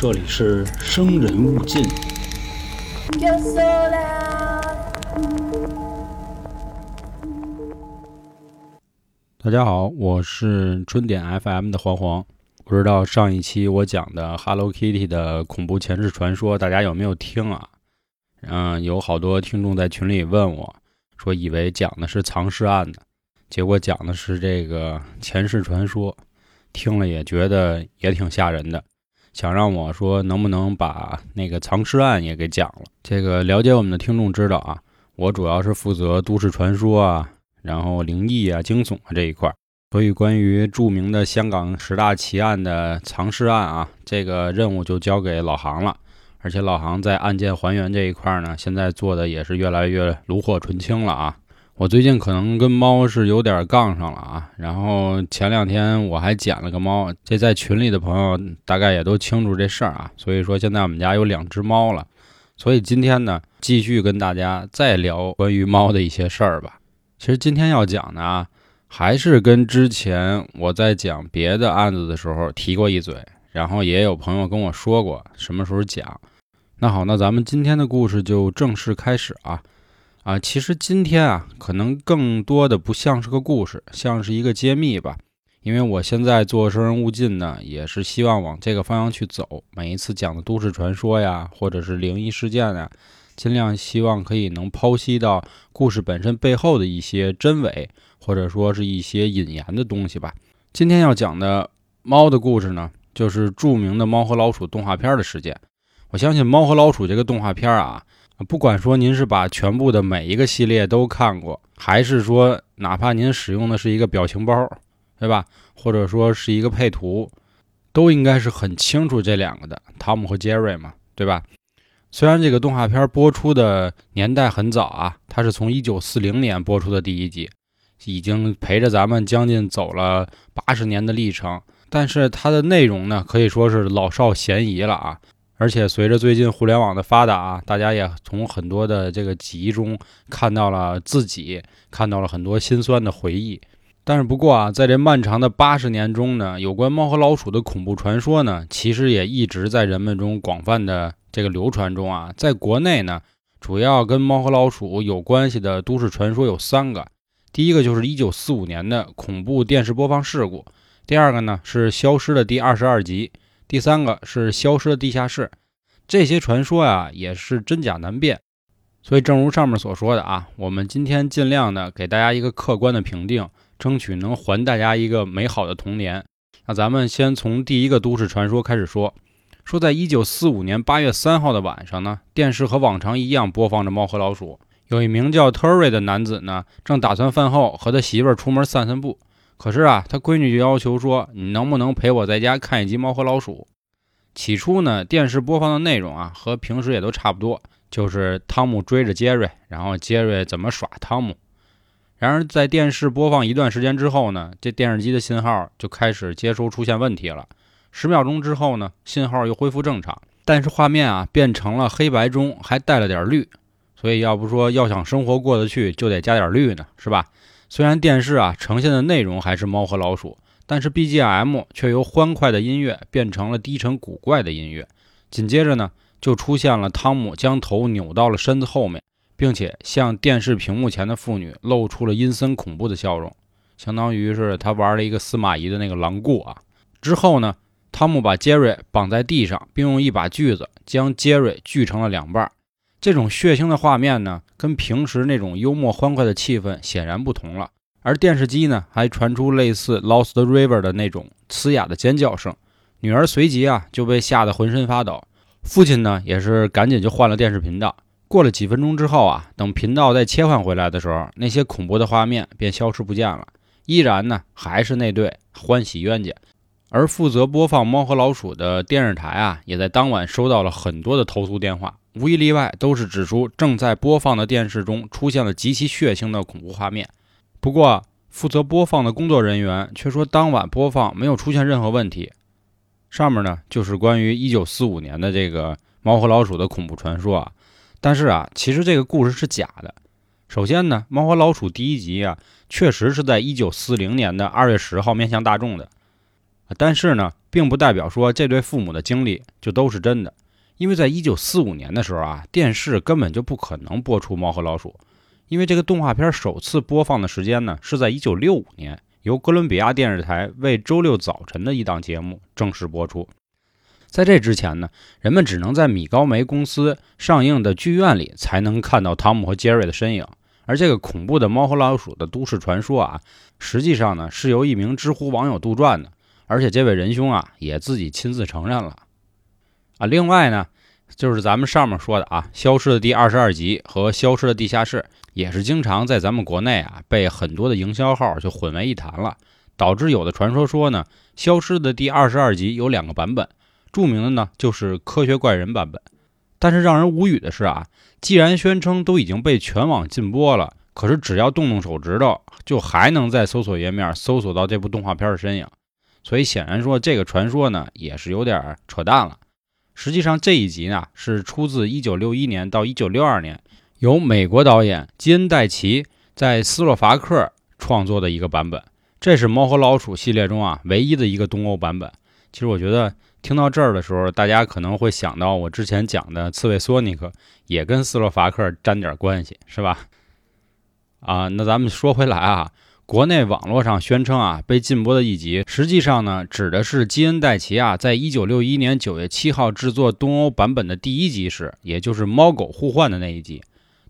这里是生人勿近。大家好，我是春点 FM 的黄黄。不知道上一期我讲的 Hello Kitty 的恐怖前世传说，大家有没有听啊？嗯，有好多听众在群里问我，说以为讲的是藏尸案的，结果讲的是这个前世传说，听了也觉得也挺吓人的，想让我说能不能把那个藏尸案也给讲了。这个了解我们的听众知道啊，我主要是负责都市传说啊。然后灵异啊、惊悚啊这一块，所以关于著名的香港十大奇案的藏尸案啊，这个任务就交给老杭了。而且老杭在案件还原这一块呢，现在做的也是越来越炉火纯青了啊。我最近可能跟猫是有点杠上了啊。然后前两天我还捡了个猫，这在群里的朋友大概也都清楚这事儿啊。所以说现在我们家有两只猫了。所以今天呢，继续跟大家再聊关于猫的一些事儿吧。其实今天要讲的啊，还是跟之前我在讲别的案子的时候提过一嘴，然后也有朋友跟我说过什么时候讲。那好，那咱们今天的故事就正式开始啊啊！其实今天啊，可能更多的不像是个故事，像是一个揭秘吧。因为我现在做生人勿近呢，也是希望往这个方向去走。每一次讲的都市传说呀，或者是灵异事件啊。尽量希望可以能剖析到故事本身背后的一些真伪，或者说是一些引言的东西吧。今天要讲的猫的故事呢，就是著名的《猫和老鼠》动画片的事件。我相信《猫和老鼠》这个动画片啊，不管说您是把全部的每一个系列都看过，还是说哪怕您使用的是一个表情包，对吧？或者说是一个配图，都应该是很清楚这两个的，汤姆和杰瑞嘛，对吧？虽然这个动画片播出的年代很早啊，它是从一九四零年播出的第一集，已经陪着咱们将近走了八十年的历程。但是它的内容呢，可以说是老少咸宜了啊！而且随着最近互联网的发达啊，大家也从很多的这个集中看到了自己，看到了很多心酸的回忆。但是不过啊，在这漫长的八十年中呢，有关猫和老鼠的恐怖传说呢，其实也一直在人们中广泛的。这个流传中啊，在国内呢，主要跟猫和老鼠有关系的都市传说有三个。第一个就是一九四五年的恐怖电视播放事故，第二个呢是消失的第二十二集，第三个是消失的地下室。这些传说啊，也是真假难辨。所以，正如上面所说的啊，我们今天尽量的给大家一个客观的评定，争取能还大家一个美好的童年。那咱们先从第一个都市传说开始说。说，在一九四五年八月三号的晚上呢，电视和往常一样播放着《猫和老鼠》。有一名叫 Terry 的男子呢，正打算饭后和他媳妇儿出门散散步。可是啊，他闺女就要求说：“你能不能陪我在家看一集《猫和老鼠》？”起初呢，电视播放的内容啊，和平时也都差不多，就是汤姆追着杰瑞，然后杰瑞怎么耍汤姆。然而，在电视播放一段时间之后呢，这电视机的信号就开始接收出现问题了。十秒钟之后呢，信号又恢复正常，但是画面啊变成了黑白中还带了点绿，所以要不说要想生活过得去，就得加点绿呢，是吧？虽然电视啊呈现的内容还是猫和老鼠，但是 BGM 却由欢快的音乐变成了低沉古怪的音乐。紧接着呢，就出现了汤姆将头扭到了身子后面，并且向电视屏幕前的妇女露出了阴森恐怖的笑容，相当于是他玩了一个司马懿的那个狼顾啊。之后呢？汤姆把杰瑞绑在地上，并用一把锯子将杰瑞锯成了两半。这种血腥的画面呢，跟平时那种幽默欢快的气氛显然不同了。而电视机呢，还传出类似《Lost River》的那种嘶哑的尖叫声。女儿随即啊就被吓得浑身发抖。父亲呢，也是赶紧就换了电视频道。过了几分钟之后啊，等频道再切换回来的时候，那些恐怖的画面便消失不见了。依然呢，还是那对欢喜冤家。而负责播放《猫和老鼠》的电视台啊，也在当晚收到了很多的投诉电话，无一例外都是指出正在播放的电视中出现了极其血腥的恐怖画面。不过，负责播放的工作人员却说当晚播放没有出现任何问题。上面呢就是关于1945年的这个《猫和老鼠》的恐怖传说啊，但是啊，其实这个故事是假的。首先呢，《猫和老鼠》第一集啊，确实是在1940年的2月10号面向大众的。但是呢，并不代表说这对父母的经历就都是真的。因为在一九四五年的时候啊，电视根本就不可能播出《猫和老鼠》，因为这个动画片首次播放的时间呢是在一九六五年，由哥伦比亚电视台为周六早晨的一档节目正式播出。在这之前呢，人们只能在米高梅公司上映的剧院里才能看到汤姆和杰瑞的身影。而这个恐怖的《猫和老鼠》的都市传说啊，实际上呢是由一名知乎网友杜撰的，而且这位仁兄啊也自己亲自承认了。啊，另外呢，就是咱们上面说的啊，《消失的第二十二集》和《消失的地下室》也是经常在咱们国内啊被很多的营销号就混为一谈了，导致有的传说说呢，《消失的第二十二集》有两个版本，著名的呢就是科学怪人版本。但是让人无语的是啊，既然宣称都已经被全网禁播了，可是只要动动手指头，就还能在搜索页面搜索到这部动画片的身影，所以显然说这个传说呢也是有点扯淡了。实际上，这一集呢是出自1961年到1962年，由美国导演基恩·戴奇在斯洛伐克创作的一个版本。这是《猫和老鼠》系列中啊唯一的一个东欧版本。其实我觉得听到这儿的时候，大家可能会想到我之前讲的《刺猬索尼克》也跟斯洛伐克沾点关系，是吧？啊，那咱们说回来啊。国内网络上宣称啊被禁播的一集，实际上呢指的是基恩·戴奇啊在一九六一年九月七号制作东欧版本的第一集时，也就是猫狗互换的那一集。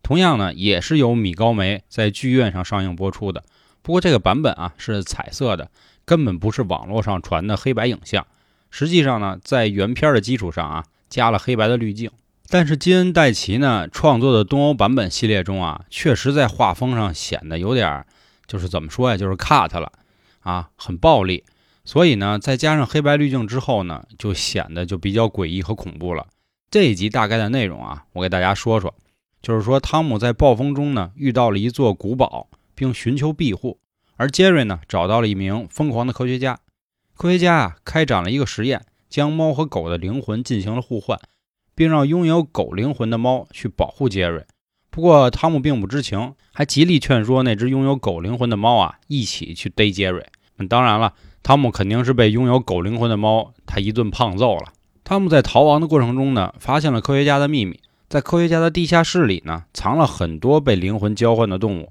同样呢也是由米高梅在剧院上上映播出的。不过这个版本啊是彩色的，根本不是网络上传的黑白影像。实际上呢在原片的基础上啊加了黑白的滤镜。但是基恩·戴奇呢创作的东欧版本系列中啊，确实在画风上显得有点。就是怎么说呀？就是 cut 了啊，很暴力。所以呢，再加上黑白滤镜之后呢，就显得就比较诡异和恐怖了。这一集大概的内容啊，我给大家说说。就是说，汤姆在暴风中呢遇到了一座古堡，并寻求庇护。而杰瑞呢找到了一名疯狂的科学家。科学家啊开展了一个实验，将猫和狗的灵魂进行了互换，并让拥有狗灵魂的猫去保护杰瑞。不过汤姆并不知情，还极力劝说那只拥有狗灵魂的猫啊一起去逮杰瑞。当然了，汤姆肯定是被拥有狗灵魂的猫他一顿胖揍了。汤姆在逃亡的过程中呢，发现了科学家的秘密，在科学家的地下室里呢，藏了很多被灵魂交换的动物，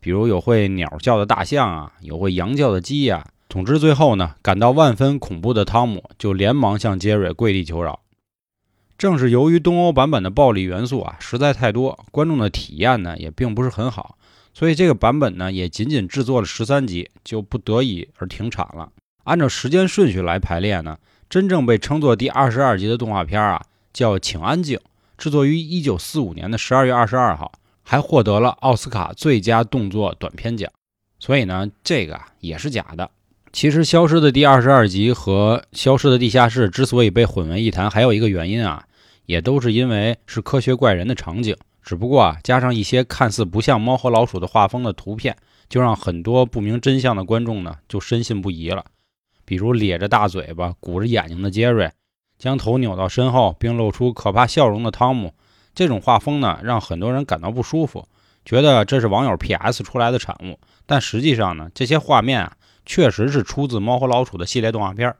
比如有会鸟叫的大象啊，有会羊叫的鸡呀。总之，最后呢，感到万分恐怖的汤姆就连忙向杰瑞跪地求饶。正是由于东欧版本的暴力元素啊实在太多，观众的体验呢也并不是很好，所以这个版本呢也仅仅制作了十三集，就不得已而停产了。按照时间顺序来排列呢，真正被称作第二十二集的动画片啊叫《请安静》，制作于一九四五年的十二月二十二号，还获得了奥斯卡最佳动作短片奖。所以呢，这个啊也是假的。其实《消失的第二十二集》和《消失的地下室》之所以被混为一谈，还有一个原因啊。也都是因为是科学怪人的场景，只不过啊，加上一些看似不像猫和老鼠的画风的图片，就让很多不明真相的观众呢就深信不疑了。比如咧着大嘴巴、鼓着眼睛的杰瑞，将头扭到身后并露出可怕笑容的汤姆，这种画风呢，让很多人感到不舒服，觉得这是网友 PS 出来的产物。但实际上呢，这些画面啊，确实是出自猫和老鼠的系列动画片。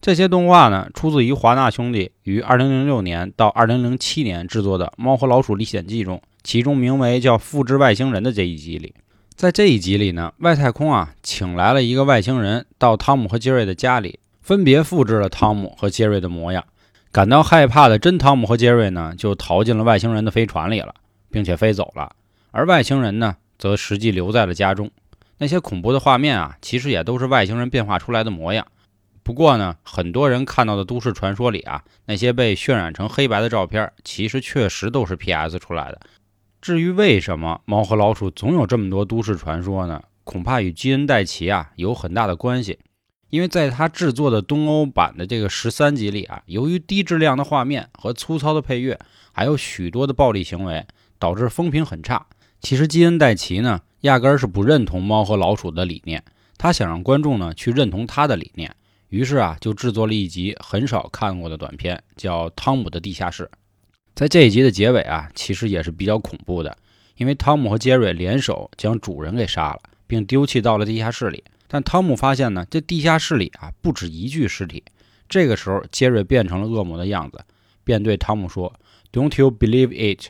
这些动画呢，出自于华纳兄弟于2006年到2007年制作的《猫和老鼠历险记》中，其中名为叫“复制外星人”的这一集里，在这一集里呢，外太空啊请来了一个外星人到汤姆和杰瑞的家里，分别复制了汤姆和杰瑞的模样。感到害怕的真汤姆和杰瑞呢，就逃进了外星人的飞船里了，并且飞走了。而外星人呢，则实际留在了家中。那些恐怖的画面啊，其实也都是外星人变化出来的模样。不过呢，很多人看到的都市传说里啊，那些被渲染成黑白的照片，其实确实都是 PS 出来的。至于为什么猫和老鼠总有这么多都市传说呢？恐怕与基恩·戴奇啊有很大的关系。因为在他制作的东欧版的这个十三集里啊，由于低质量的画面和粗糙的配乐，还有许多的暴力行为，导致风评很差。其实基恩·戴奇呢，压根儿是不认同猫和老鼠的理念，他想让观众呢去认同他的理念。于是啊，就制作了一集很少看过的短片，叫《汤姆的地下室》。在这一集的结尾啊，其实也是比较恐怖的，因为汤姆和杰瑞联手将主人给杀了，并丢弃到了地下室里。但汤姆发现呢，这地下室里啊不止一具尸体，这个时候，杰瑞变成了恶魔的样子，便对汤姆说：“Don't you believe it？”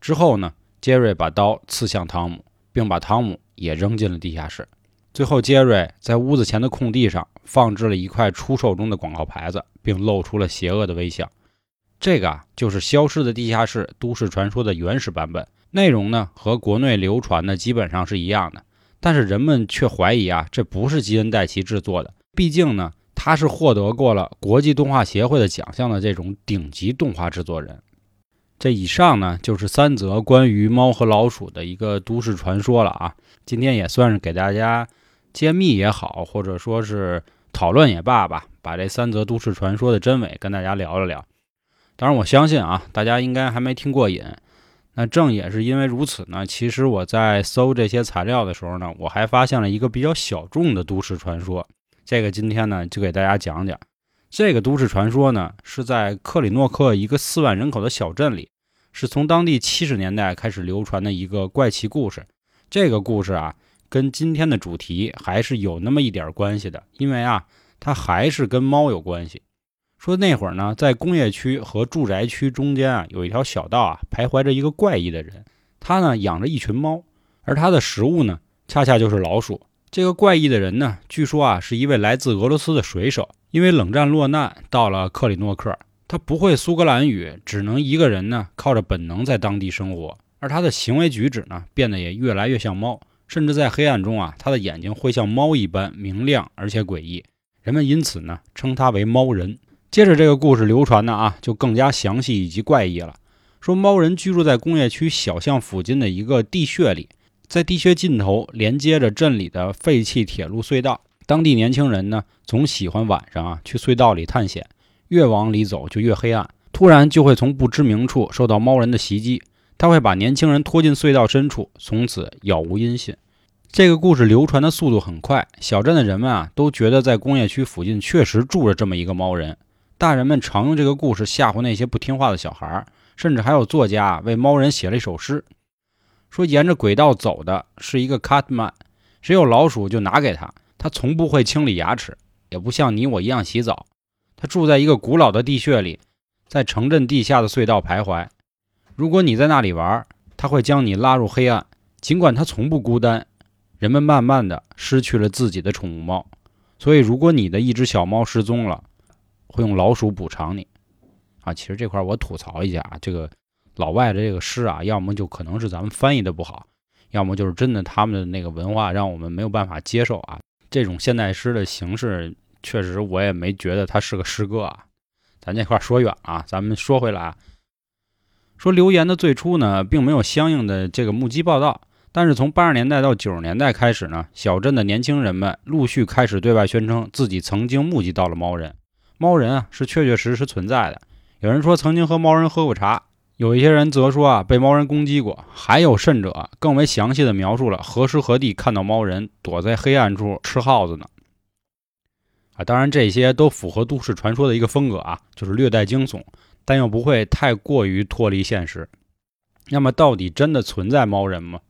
之后呢，杰瑞把刀刺向汤姆，并把汤姆也扔进了地下室。最后，杰瑞在屋子前的空地上放置了一块出售中的广告牌子，并露出了邪恶的微笑。这个啊，就是《消失的地下室》都市传说的原始版本，内容呢和国内流传的基本上是一样的。但是人们却怀疑啊，这不是基恩戴奇制作的，毕竟呢，他是获得过了国际动画协会的奖项的这种顶级动画制作人。这以上呢，就是三则关于猫和老鼠的一个都市传说了啊。今天也算是给大家。揭秘也好，或者说是讨论也罢吧，把这三则都市传说的真伪跟大家聊了聊。当然，我相信啊，大家应该还没听过瘾。那正也是因为如此呢，其实我在搜这些材料的时候呢，我还发现了一个比较小众的都市传说。这个今天呢，就给大家讲讲。这个都市传说呢，是在克里诺克一个四万人口的小镇里，是从当地七十年代开始流传的一个怪奇故事。这个故事啊。跟今天的主题还是有那么一点关系的，因为啊，它还是跟猫有关系。说那会儿呢，在工业区和住宅区中间啊，有一条小道啊，徘徊着一个怪异的人，他呢养着一群猫，而他的食物呢，恰恰就是老鼠。这个怪异的人呢，据说啊，是一位来自俄罗斯的水手，因为冷战落难到了克里诺克，他不会苏格兰语，只能一个人呢，靠着本能在当地生活，而他的行为举止呢，变得也越来越像猫。甚至在黑暗中啊，他的眼睛会像猫一般明亮而且诡异，人们因此呢称他为猫人。接着这个故事流传的啊，就更加详细以及怪异了。说猫人居住在工业区小巷附近的一个地穴里，在地穴尽头连接着镇里的废弃铁路隧道。当地年轻人呢总喜欢晚上啊去隧道里探险，越往里走就越黑暗，突然就会从不知名处受到猫人的袭击。他会把年轻人拖进隧道深处，从此杳无音信。这个故事流传的速度很快，小镇的人们啊都觉得在工业区附近确实住着这么一个猫人。大人们常用这个故事吓唬那些不听话的小孩，甚至还有作家为猫人写了一首诗，说沿着轨道走的是一个 Catman，谁有老鼠就拿给他，他从不会清理牙齿，也不像你我一样洗澡。他住在一个古老的地穴里，在城镇地下的隧道徘徊。如果你在那里玩，他会将你拉入黑暗。尽管他从不孤单，人们慢慢的失去了自己的宠物猫，所以如果你的一只小猫失踪了，会用老鼠补偿你。啊，其实这块我吐槽一下啊，这个老外的这个诗啊，要么就可能是咱们翻译的不好，要么就是真的他们的那个文化让我们没有办法接受啊。这种现代诗的形式，确实我也没觉得它是个诗歌啊。咱这块说远了啊，咱们说回来。说留言的最初呢，并没有相应的这个目击报道，但是从八十年代到九十年代开始呢，小镇的年轻人们陆续开始对外宣称自己曾经目击到了猫人。猫人啊，是确确实实存在的。有人说曾经和猫人喝过茶，有一些人则说啊被猫人攻击过，还有甚者更为详细的描述了何时何地看到猫人躲在黑暗处吃耗子呢。啊，当然这些都符合都市传说的一个风格啊，就是略带惊悚。但又不会太过于脱离现实。那么，到底真的存在猫人吗？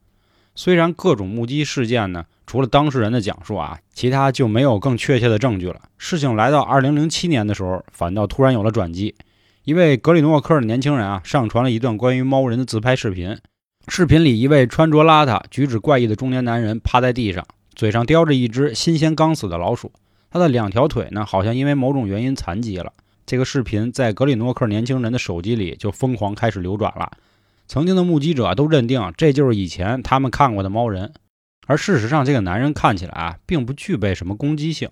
虽然各种目击事件呢，除了当事人的讲述啊，其他就没有更确切的证据了。事情来到二零零七年的时候，反倒突然有了转机。一位格里诺克的年轻人啊，上传了一段关于猫人的自拍视频。视频里，一位穿着邋遢、举止怪异的中年男人趴在地上，嘴上叼着一只新鲜刚死的老鼠。他的两条腿呢，好像因为某种原因残疾了。这个视频在格里诺克年轻人的手机里就疯狂开始流转了。曾经的目击者都认定这就是以前他们看过的猫人，而事实上，这个男人看起来啊，并不具备什么攻击性。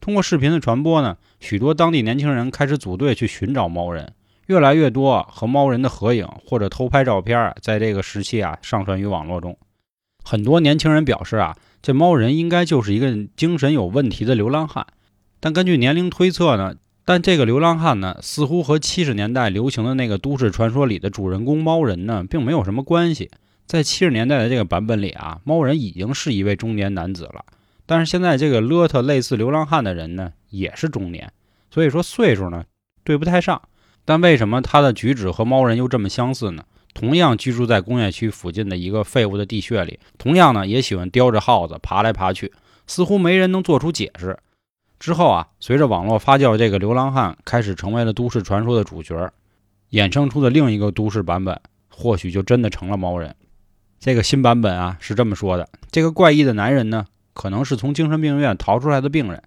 通过视频的传播呢，许多当地年轻人开始组队去寻找猫人。越来越多和猫人的合影或者偷拍照片，在这个时期啊上传于网络中。很多年轻人表示啊，这猫人应该就是一个精神有问题的流浪汉。但根据年龄推测呢？但这个流浪汉呢，似乎和七十年代流行的那个都市传说里的主人公猫人呢，并没有什么关系。在七十年代的这个版本里啊，猫人已经是一位中年男子了，但是现在这个勒特类似流浪汉的人呢，也是中年，所以说岁数呢对不太上。但为什么他的举止和猫人又这么相似呢？同样居住在工业区附近的一个废物的地穴里，同样呢也喜欢叼着耗子爬来爬去，似乎没人能做出解释。之后啊，随着网络发酵，这个流浪汉开始成为了都市传说的主角，衍生出的另一个都市版本，或许就真的成了猫人。这个新版本啊是这么说的：这个怪异的男人呢，可能是从精神病院逃出来的病人。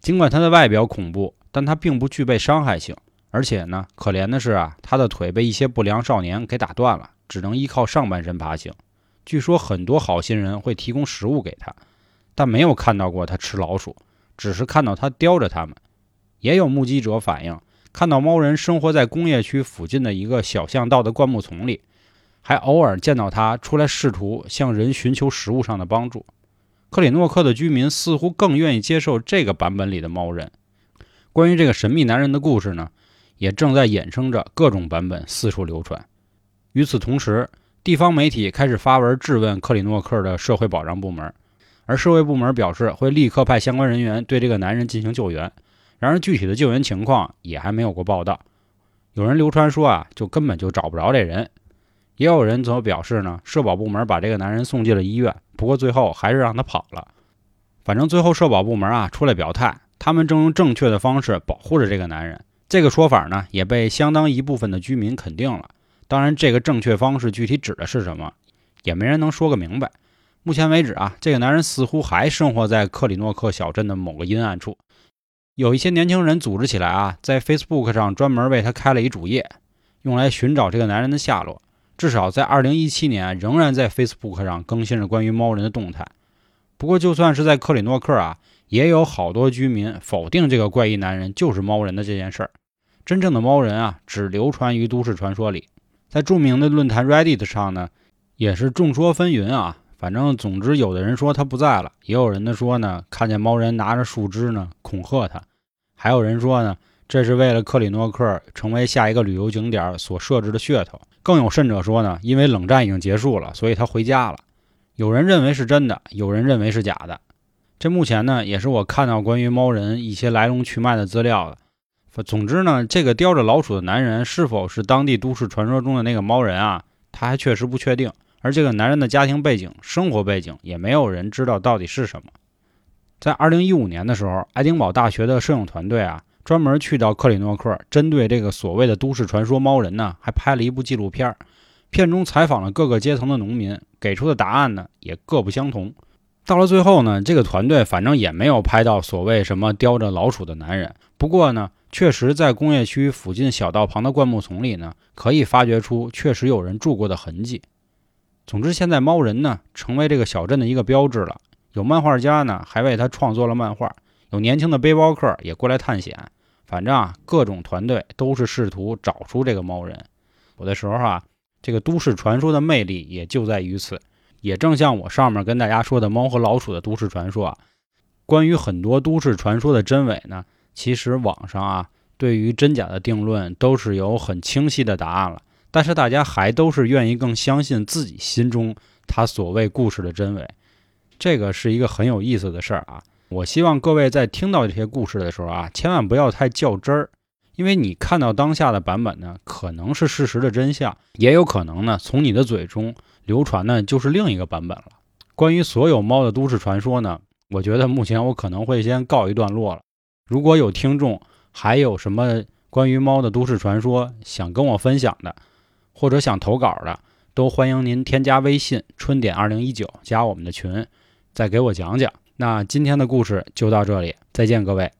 尽管他的外表恐怖，但他并不具备伤害性。而且呢，可怜的是啊，他的腿被一些不良少年给打断了，只能依靠上半身爬行。据说很多好心人会提供食物给他，但没有看到过他吃老鼠。只是看到他叼着它们，也有目击者反映看到猫人生活在工业区附近的一个小巷道的灌木丛里，还偶尔见到他出来试图向人寻求食物上的帮助。克里诺克的居民似乎更愿意接受这个版本里的猫人。关于这个神秘男人的故事呢，也正在衍生着各种版本四处流传。与此同时，地方媒体开始发文质问克里诺克的社会保障部门。而社会部门表示会立刻派相关人员对这个男人进行救援，然而具体的救援情况也还没有过报道。有人流传说啊，就根本就找不着这人；也有人则表示呢，社保部门把这个男人送进了医院，不过最后还是让他跑了。反正最后社保部门啊出来表态，他们正用正确的方式保护着这个男人。这个说法呢，也被相当一部分的居民肯定了。当然，这个正确方式具体指的是什么，也没人能说个明白。目前为止啊，这个男人似乎还生活在克里诺克小镇的某个阴暗处。有一些年轻人组织起来啊，在 Facebook 上专门为他开了一主页，用来寻找这个男人的下落。至少在2017年，仍然在 Facebook 上更新着关于猫人的动态。不过，就算是在克里诺克啊，也有好多居民否定这个怪异男人就是猫人的这件事儿。真正的猫人啊，只流传于都市传说里。在著名的论坛 Reddit 上呢，也是众说纷纭啊。反正，总之，有的人说他不在了，也有人呢说呢，看见猫人拿着树枝呢恐吓他，还有人说呢，这是为了克里诺克成为下一个旅游景点所设置的噱头。更有甚者说呢，因为冷战已经结束了，所以他回家了。有人认为是真的，有人认为是假的。这目前呢，也是我看到关于猫人一些来龙去脉的资料的。总之呢，这个叼着老鼠的男人是否是当地都市传说中的那个猫人啊？他还确实不确定。而这个男人的家庭背景、生活背景也没有人知道到底是什么。在2015年的时候，爱丁堡大学的摄影团队啊，专门去到克里诺克，针对这个所谓的都市传说猫人呢，还拍了一部纪录片。片中采访了各个阶层的农民，给出的答案呢也各不相同。到了最后呢，这个团队反正也没有拍到所谓什么叼着老鼠的男人。不过呢，确实在工业区附近小道旁的灌木丛里呢，可以发掘出确实有人住过的痕迹。总之，现在猫人呢成为这个小镇的一个标志了。有漫画家呢还为他创作了漫画，有年轻的背包客也过来探险。反正啊，各种团队都是试图找出这个猫人。有的时候啊，这个都市传说的魅力也就在于此。也正像我上面跟大家说的猫和老鼠的都市传说啊，关于很多都市传说的真伪呢，其实网上啊对于真假的定论都是有很清晰的答案了。但是大家还都是愿意更相信自己心中他所谓故事的真伪，这个是一个很有意思的事儿啊！我希望各位在听到这些故事的时候啊，千万不要太较真儿，因为你看到当下的版本呢，可能是事实的真相，也有可能呢从你的嘴中流传呢就是另一个版本了。关于所有猫的都市传说呢，我觉得目前我可能会先告一段落了。如果有听众还有什么关于猫的都市传说想跟我分享的，或者想投稿的，都欢迎您添加微信“春点二零一九”加我们的群，再给我讲讲。那今天的故事就到这里，再见各位。